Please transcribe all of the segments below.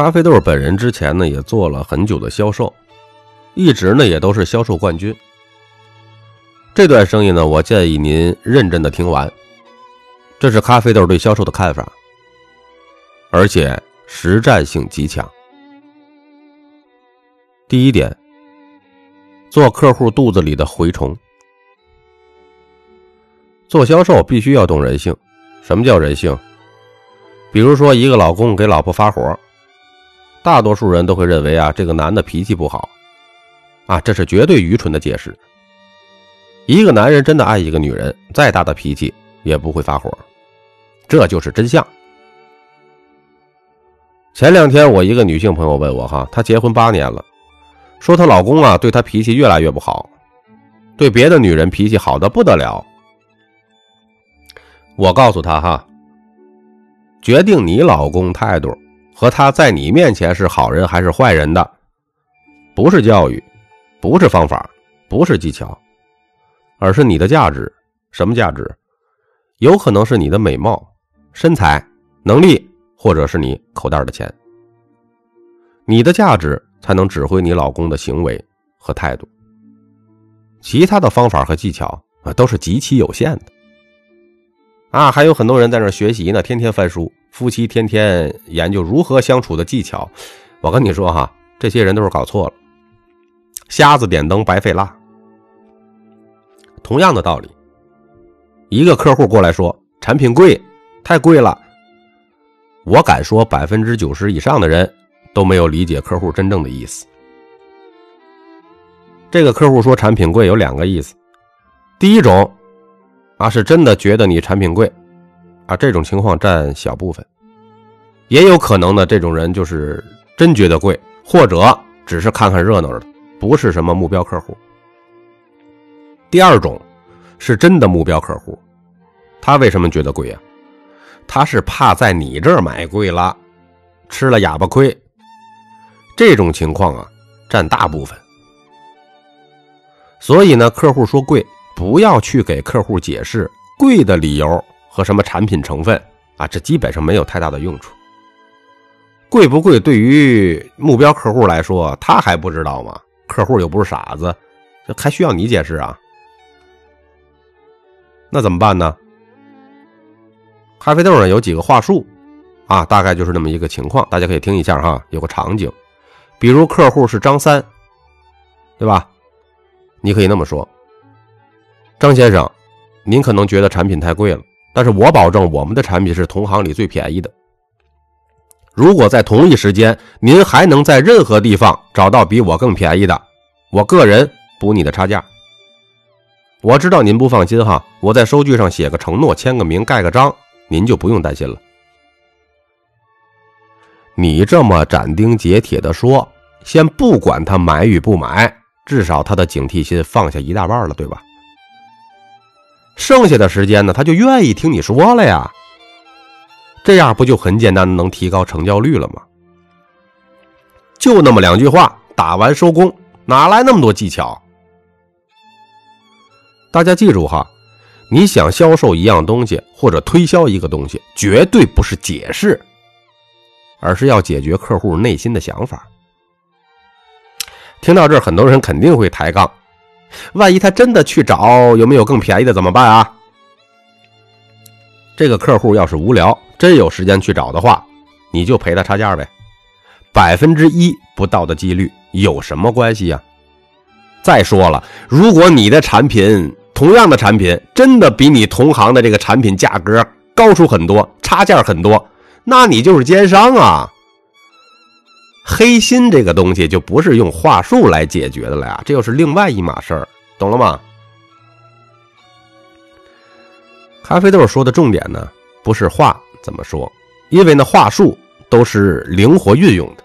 咖啡豆本人之前呢也做了很久的销售，一直呢也都是销售冠军。这段生意呢，我建议您认真的听完，这是咖啡豆对销售的看法，而且实战性极强。第一点，做客户肚子里的蛔虫。做销售必须要懂人性。什么叫人性？比如说，一个老公给老婆发火，大多数人都会认为啊，这个男的脾气不好，啊，这是绝对愚蠢的解释。一个男人真的爱一个女人，再大的脾气也不会发火，这就是真相。前两天，我一个女性朋友问我哈，她结婚八年了。说她老公啊，对她脾气越来越不好，对别的女人脾气好的不得了。我告诉她哈，决定你老公态度和他在你面前是好人还是坏人的，不是教育，不是方法，不是技巧，而是你的价值。什么价值？有可能是你的美貌、身材、能力，或者是你口袋的钱。你的价值。才能指挥你老公的行为和态度，其他的方法和技巧啊都是极其有限的。啊，还有很多人在那学习呢，天天翻书，夫妻天天研究如何相处的技巧。我跟你说哈，这些人都是搞错了，瞎子点灯白费蜡。同样的道理，一个客户过来说产品贵，太贵了，我敢说百分之九十以上的人。都没有理解客户真正的意思。这个客户说产品贵有两个意思，第一种啊是真的觉得你产品贵，啊这种情况占小部分，也有可能呢这种人就是真觉得贵，或者只是看看热闹的，不是什么目标客户。第二种是真的目标客户，他为什么觉得贵呀？他是怕在你这儿买贵了，吃了哑巴亏。这种情况啊，占大部分。所以呢，客户说贵，不要去给客户解释贵的理由和什么产品成分啊，这基本上没有太大的用处。贵不贵，对于目标客户来说，他还不知道吗？客户又不是傻子，这还需要你解释啊？那怎么办呢？咖啡豆呢有几个话术啊，大概就是那么一个情况，大家可以听一下哈，有个场景。比如客户是张三，对吧？你可以那么说：“张先生，您可能觉得产品太贵了，但是我保证我们的产品是同行里最便宜的。如果在同一时间您还能在任何地方找到比我更便宜的，我个人补你的差价。我知道您不放心哈，我在收据上写个承诺，签个名，盖个章，您就不用担心了。”你这么斩钉截铁的说，先不管他买与不买，至少他的警惕心放下一大半了，对吧？剩下的时间呢，他就愿意听你说了呀。这样不就很简单能提高成交率了吗？就那么两句话，打完收工，哪来那么多技巧？大家记住哈，你想销售一样东西或者推销一个东西，绝对不是解释。而是要解决客户内心的想法。听到这儿，很多人肯定会抬杠：万一他真的去找，有没有更便宜的怎么办啊？这个客户要是无聊，真有时间去找的话，你就赔他差价呗。百分之一不到的几率有什么关系呀？再说了，如果你的产品同样的产品真的比你同行的这个产品价格高出很多，差价很多。那你就是奸商啊！黑心这个东西就不是用话术来解决的了呀，这又是另外一码事儿，懂了吗？咖啡豆说的重点呢，不是话怎么说，因为那话术都是灵活运用的。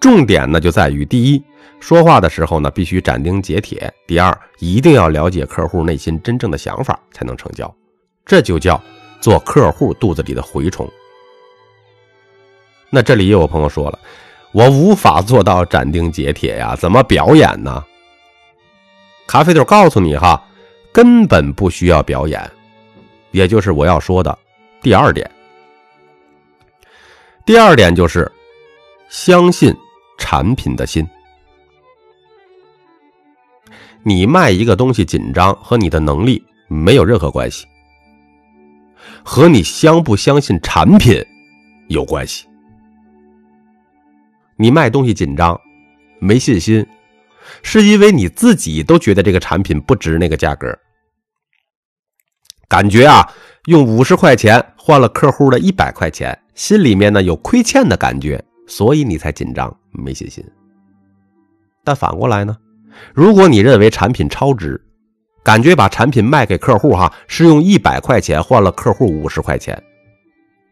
重点呢就在于：第一，说话的时候呢必须斩钉截铁；第二，一定要了解客户内心真正的想法，才能成交。这就叫。做客户肚子里的蛔虫，那这里也有朋友说了，我无法做到斩钉截铁呀，怎么表演呢？咖啡豆告诉你哈，根本不需要表演，也就是我要说的第二点。第二点就是相信产品的心。你卖一个东西紧张和你的能力没有任何关系，和你相不相信产品有关系。你卖东西紧张，没信心，是因为你自己都觉得这个产品不值那个价格，感觉啊，用五十块钱换了客户的一百块钱，心里面呢有亏欠的感觉，所以你才紧张没信心。但反过来呢？如果你认为产品超值，感觉把产品卖给客户哈是用一百块钱换了客户五十块钱，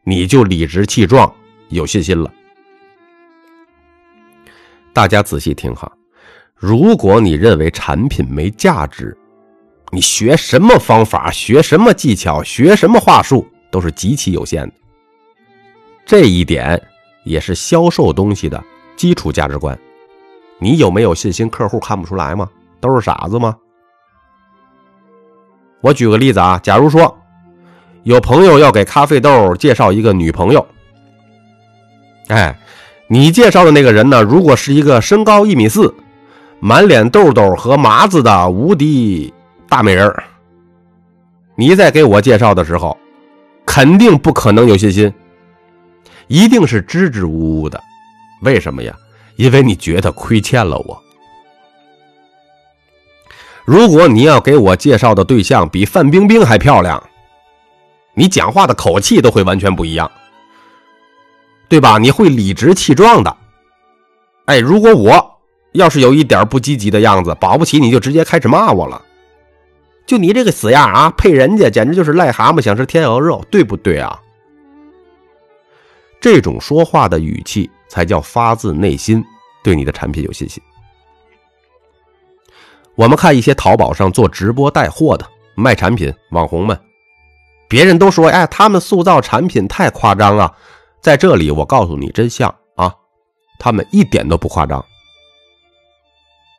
你就理直气壮有信心了。大家仔细听哈，如果你认为产品没价值，你学什么方法、学什么技巧、学什么话术都是极其有限的。这一点也是销售东西的基础价值观。你有没有信心？客户看不出来吗？都是傻子吗？我举个例子啊，假如说有朋友要给咖啡豆介绍一个女朋友，哎，你介绍的那个人呢，如果是一个身高一米四、满脸痘痘和麻子的无敌大美人你在给我介绍的时候，肯定不可能有信心，一定是支支吾吾的。为什么呀？因为你觉得亏欠了我。如果你要给我介绍的对象比范冰冰还漂亮，你讲话的口气都会完全不一样，对吧？你会理直气壮的。哎，如果我要是有一点不积极的样子，保不齐你就直接开始骂我了。就你这个死样啊，配人家简直就是癞蛤蟆想吃天鹅肉，对不对啊？这种说话的语气。才叫发自内心对你的产品有信心。我们看一些淘宝上做直播带货的卖产品网红们，别人都说哎，他们塑造产品太夸张了。在这里，我告诉你真相啊，他们一点都不夸张。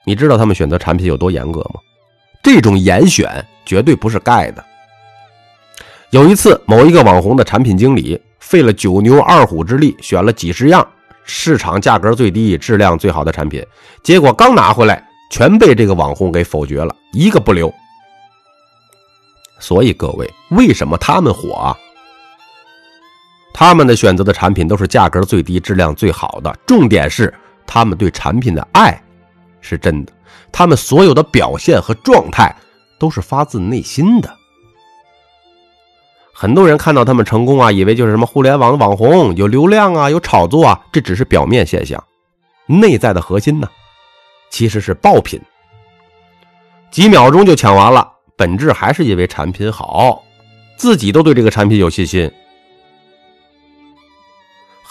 你知道他们选择产品有多严格吗？这种严选绝对不是盖的。有一次，某一个网红的产品经理费了九牛二虎之力，选了几十样。市场价格最低、质量最好的产品，结果刚拿回来，全被这个网红给否决了，一个不留。所以各位，为什么他们火啊？他们的选择的产品都是价格最低、质量最好的，重点是他们对产品的爱是真的，他们所有的表现和状态都是发自内心的。很多人看到他们成功啊，以为就是什么互联网网红，有流量啊，有炒作啊，这只是表面现象，内在的核心呢，其实是爆品，几秒钟就抢完了，本质还是因为产品好，自己都对这个产品有信心。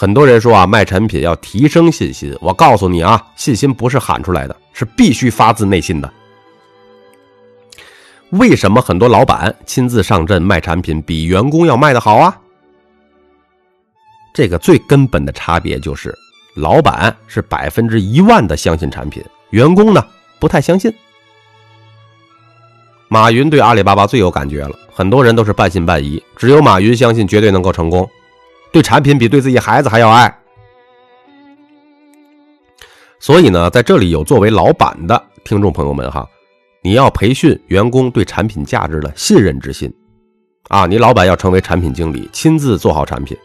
很多人说啊，卖产品要提升信心，我告诉你啊，信心不是喊出来的，是必须发自内心的。为什么很多老板亲自上阵卖产品比员工要卖的好啊？这个最根本的差别就是，老板是百分之一万的相信产品，员工呢不太相信。马云对阿里巴巴最有感觉了，很多人都是半信半疑，只有马云相信绝对能够成功，对产品比对自己孩子还要爱。所以呢，在这里有作为老板的听众朋友们哈。你要培训员工对产品价值的信任之心，啊，你老板要成为产品经理，亲自做好产品，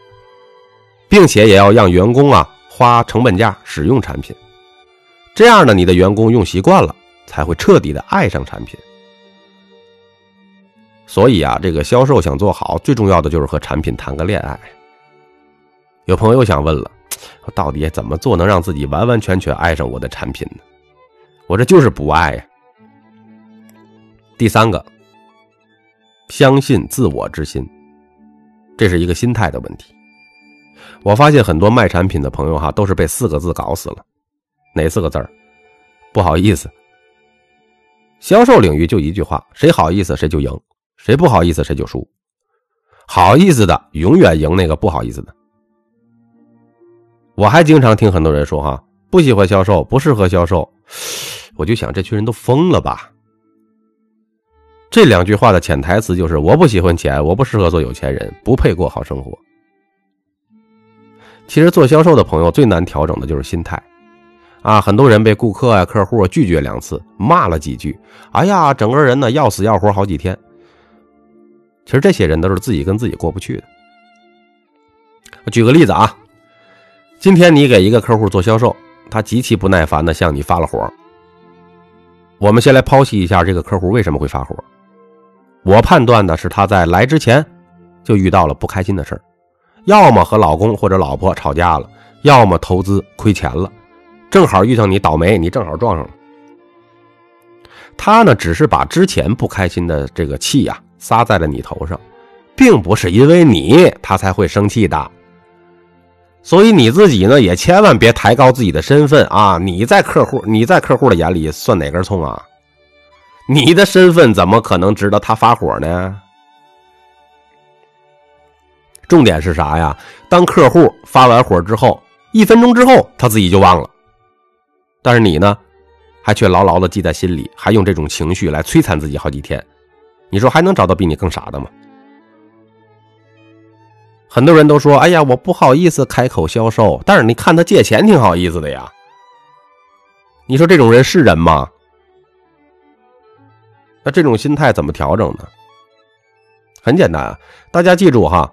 并且也要让员工啊花成本价使用产品，这样呢，你的员工用习惯了，才会彻底的爱上产品。所以啊，这个销售想做好，最重要的就是和产品谈个恋爱。有朋友想问了，我到底怎么做能让自己完完全全爱上我的产品呢？我这就是不爱呀。第三个，相信自我之心，这是一个心态的问题。我发现很多卖产品的朋友哈，都是被四个字搞死了。哪四个字儿？不好意思。销售领域就一句话：谁好意思谁就赢，谁不好意思谁就输。好意思的永远赢那个不好意思的。我还经常听很多人说哈，不喜欢销售，不适合销售。我就想，这群人都疯了吧？这两句话的潜台词就是：我不喜欢钱，我不适合做有钱人，不配过好生活。其实做销售的朋友最难调整的就是心态，啊，很多人被顾客啊、客户拒绝两次，骂了几句，哎呀，整个人呢要死要活好几天。其实这些人都是自己跟自己过不去的。举个例子啊，今天你给一个客户做销售，他极其不耐烦的向你发了火。我们先来剖析一下这个客户为什么会发火。我判断的是他在来之前就遇到了不开心的事儿。要么和老公或者老婆吵架了，要么投资亏钱了，正好遇上你倒霉，你正好撞上了。他呢，只是把之前不开心的这个气呀撒在了你头上，并不是因为你他才会生气的。所以你自己呢，也千万别抬高自己的身份啊！你在客户你在客户的眼里算哪根葱啊？你的身份怎么可能值得他发火呢？重点是啥呀？当客户发完火之后，一分钟之后他自己就忘了，但是你呢，还却牢牢的记在心里，还用这种情绪来摧残自己好几天。你说还能找到比你更傻的吗？很多人都说：“哎呀，我不好意思开口销售。”但是你看他借钱挺好意思的呀。你说这种人是人吗？那这种心态怎么调整呢？很简单啊，大家记住哈。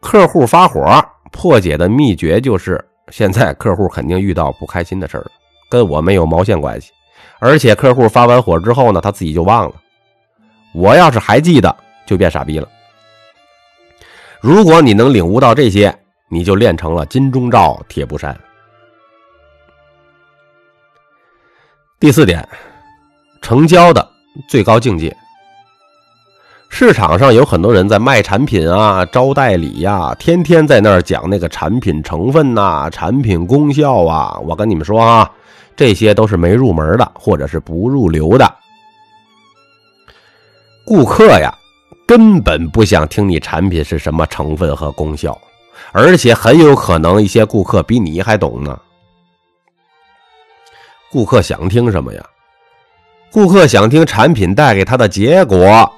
客户发火破解的秘诀就是：现在客户肯定遇到不开心的事了，跟我没有毛线关系。而且客户发完火之后呢，他自己就忘了。我要是还记得，就变傻逼了。如果你能领悟到这些，你就练成了金钟罩铁布衫。第四点，成交的最高境界。市场上有很多人在卖产品啊，招代理呀，天天在那儿讲那个产品成分呐、产品功效啊。我跟你们说啊，这些都是没入门的，或者是不入流的。顾客呀，根本不想听你产品是什么成分和功效，而且很有可能一些顾客比你还懂呢。顾客想听什么呀？顾客想听产品带给他的结果。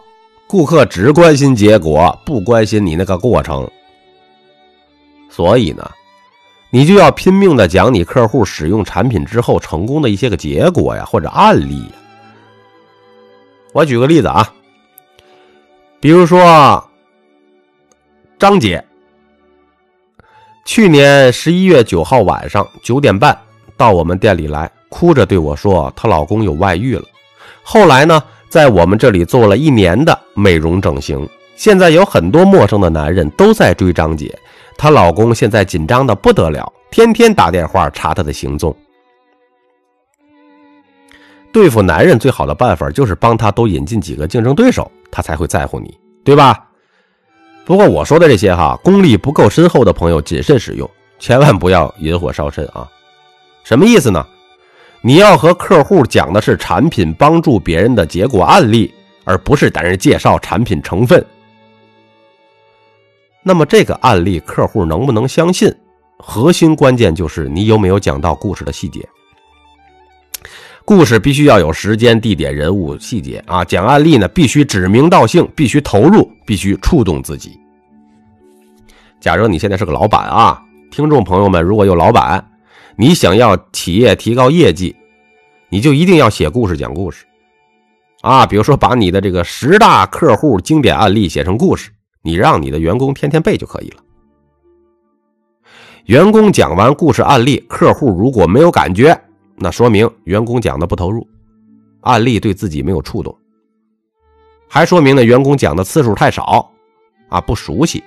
顾客只关心结果，不关心你那个过程。所以呢，你就要拼命的讲你客户使用产品之后成功的一些个结果呀，或者案例。我举个例子啊，比如说张姐，去年十一月九号晚上九点半到我们店里来，哭着对我说她老公有外遇了。后来呢？在我们这里做了一年的美容整形，现在有很多陌生的男人都在追张姐，她老公现在紧张的不得了，天天打电话查她的行踪。对付男人最好的办法就是帮他多引进几个竞争对手，他才会在乎你，对吧？不过我说的这些哈，功力不够深厚的朋友谨慎使用，千万不要引火烧身啊！什么意思呢？你要和客户讲的是产品帮助别人的结果案例，而不是单人介绍产品成分。那么这个案例客户能不能相信？核心关键就是你有没有讲到故事的细节。故事必须要有时间、地点、人物、细节啊！讲案例呢，必须指名道姓，必须投入，必须触动自己。假如你现在是个老板啊，听众朋友们，如果有老板。你想要企业提高业绩，你就一定要写故事讲故事，啊，比如说把你的这个十大客户经典案例写成故事，你让你的员工天天背就可以了。员工讲完故事案例，客户如果没有感觉，那说明员工讲的不投入，案例对自己没有触动，还说明呢员工讲的次数太少，啊，不熟悉。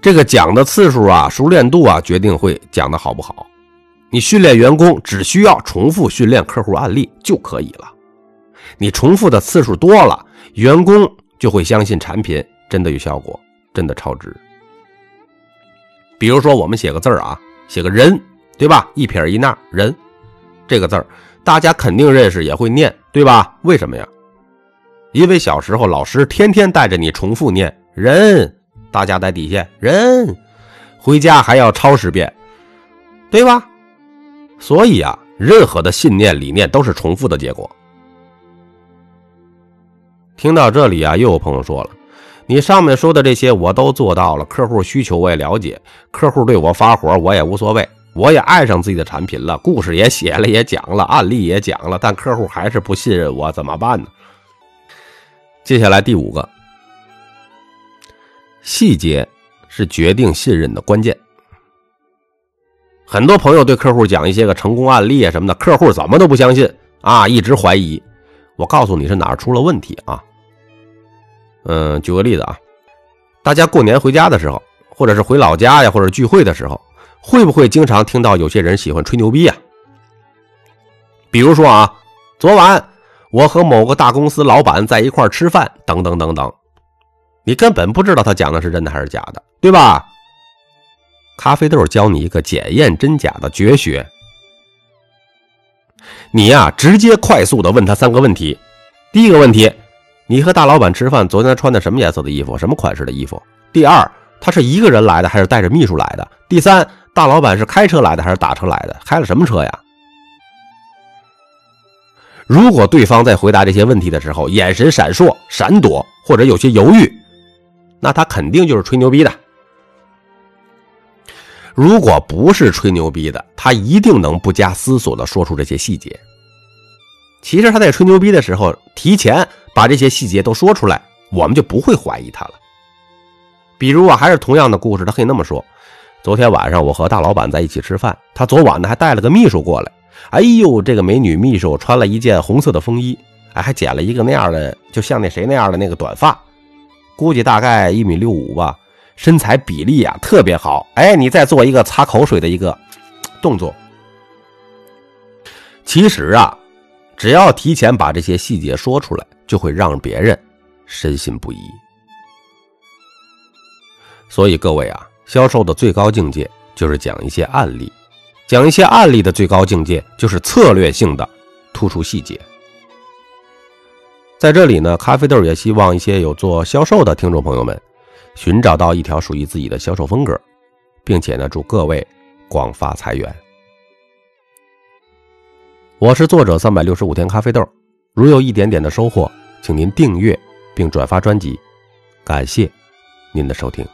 这个讲的次数啊，熟练度啊，决定会讲的好不好。你训练员工只需要重复训练客户案例就可以了。你重复的次数多了，员工就会相信产品真的有效果，真的超值。比如说，我们写个字儿啊，写个人，对吧？一撇一捺人，这个字儿大家肯定认识，也会念，对吧？为什么呀？因为小时候老师天天带着你重复念人。大家在底下，人回家还要抄十遍，对吧？所以啊，任何的信念理念都是重复的结果。听到这里啊，又有朋友说了：“你上面说的这些我都做到了，客户需求我也了解，客户对我发火我也无所谓，我也爱上自己的产品了，故事也写了，也讲了，案例也讲了，但客户还是不信任我，怎么办呢？接下来第五个，细节是决定信任的关键。很多朋友对客户讲一些个成功案例啊什么的，客户怎么都不相信啊，一直怀疑。我告诉你是哪儿出了问题啊？嗯，举个例子啊，大家过年回家的时候，或者是回老家呀，或者聚会的时候，会不会经常听到有些人喜欢吹牛逼呀？比如说啊，昨晚我和某个大公司老板在一块吃饭，等等等等，你根本不知道他讲的是真的还是假的，对吧？咖啡豆教你一个检验真假的绝学。你呀，直接快速的问他三个问题。第一个问题，你和大老板吃饭，昨天穿的什么颜色的衣服，什么款式的衣服？第二，他是一个人来的还是带着秘书来的？第三，大老板是开车来的还是打车来的？开了什么车呀？如果对方在回答这些问题的时候，眼神闪烁、闪躲或者有些犹豫，那他肯定就是吹牛逼的。如果不是吹牛逼的，他一定能不加思索的说出这些细节。其实他在吹牛逼的时候，提前把这些细节都说出来，我们就不会怀疑他了。比如啊，还是同样的故事，他可以那么说：昨天晚上我和大老板在一起吃饭，他昨晚呢还带了个秘书过来。哎呦，这个美女秘书穿了一件红色的风衣，哎，还剪了一个那样的，就像那谁那样的那个短发，估计大概一米六五吧。身材比例啊特别好，哎，你再做一个擦口水的一个动作。其实啊，只要提前把这些细节说出来，就会让别人深信不疑。所以各位啊，销售的最高境界就是讲一些案例，讲一些案例的最高境界就是策略性的突出细节。在这里呢，咖啡豆也希望一些有做销售的听众朋友们。寻找到一条属于自己的销售风格，并且呢，祝各位广发财源。我是作者三百六十五天咖啡豆，如有一点点的收获，请您订阅并转发专辑，感谢您的收听。